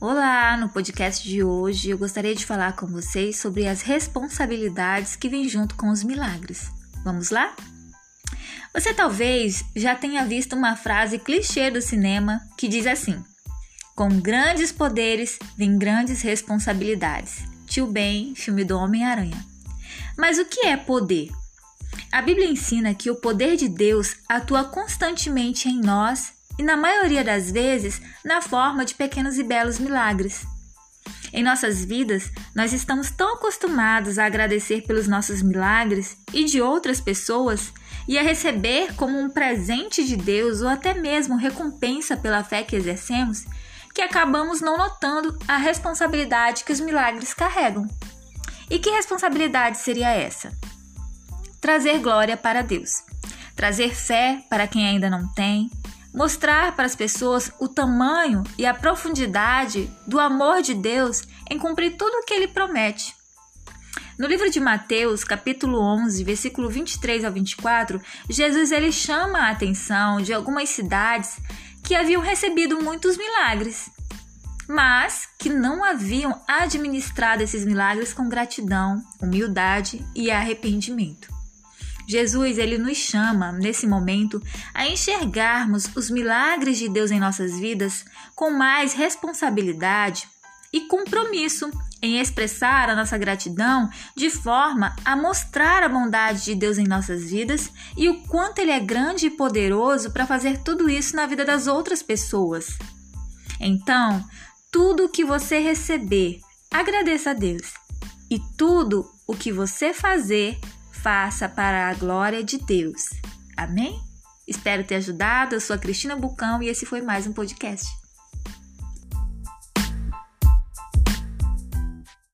Olá! No podcast de hoje eu gostaria de falar com vocês sobre as responsabilidades que vêm junto com os milagres. Vamos lá? Você talvez já tenha visto uma frase clichê do cinema que diz assim: Com grandes poderes vem grandes responsabilidades. Tio Ben, filme do Homem-Aranha. Mas o que é poder? A Bíblia ensina que o poder de Deus atua constantemente em nós e, na maioria das vezes, na forma de pequenos e belos milagres. Em nossas vidas, nós estamos tão acostumados a agradecer pelos nossos milagres e de outras pessoas e a receber como um presente de Deus ou até mesmo recompensa pela fé que exercemos, que acabamos não notando a responsabilidade que os milagres carregam. E que responsabilidade seria essa? Trazer glória para Deus, trazer fé para quem ainda não tem, mostrar para as pessoas o tamanho e a profundidade do amor de Deus em cumprir tudo o que ele promete. No livro de Mateus, capítulo 11, versículo 23 ao 24, Jesus ele chama a atenção de algumas cidades que haviam recebido muitos milagres, mas que não haviam administrado esses milagres com gratidão, humildade e arrependimento. Jesus ele nos chama nesse momento a enxergarmos os milagres de Deus em nossas vidas com mais responsabilidade e compromisso em expressar a nossa gratidão de forma a mostrar a bondade de Deus em nossas vidas e o quanto ele é grande e poderoso para fazer tudo isso na vida das outras pessoas. Então, tudo o que você receber, agradeça a Deus. E tudo o que você fazer, faça para a glória de Deus. Amém? Espero ter ajudado. Eu sou a Cristina Bucão e esse foi mais um podcast.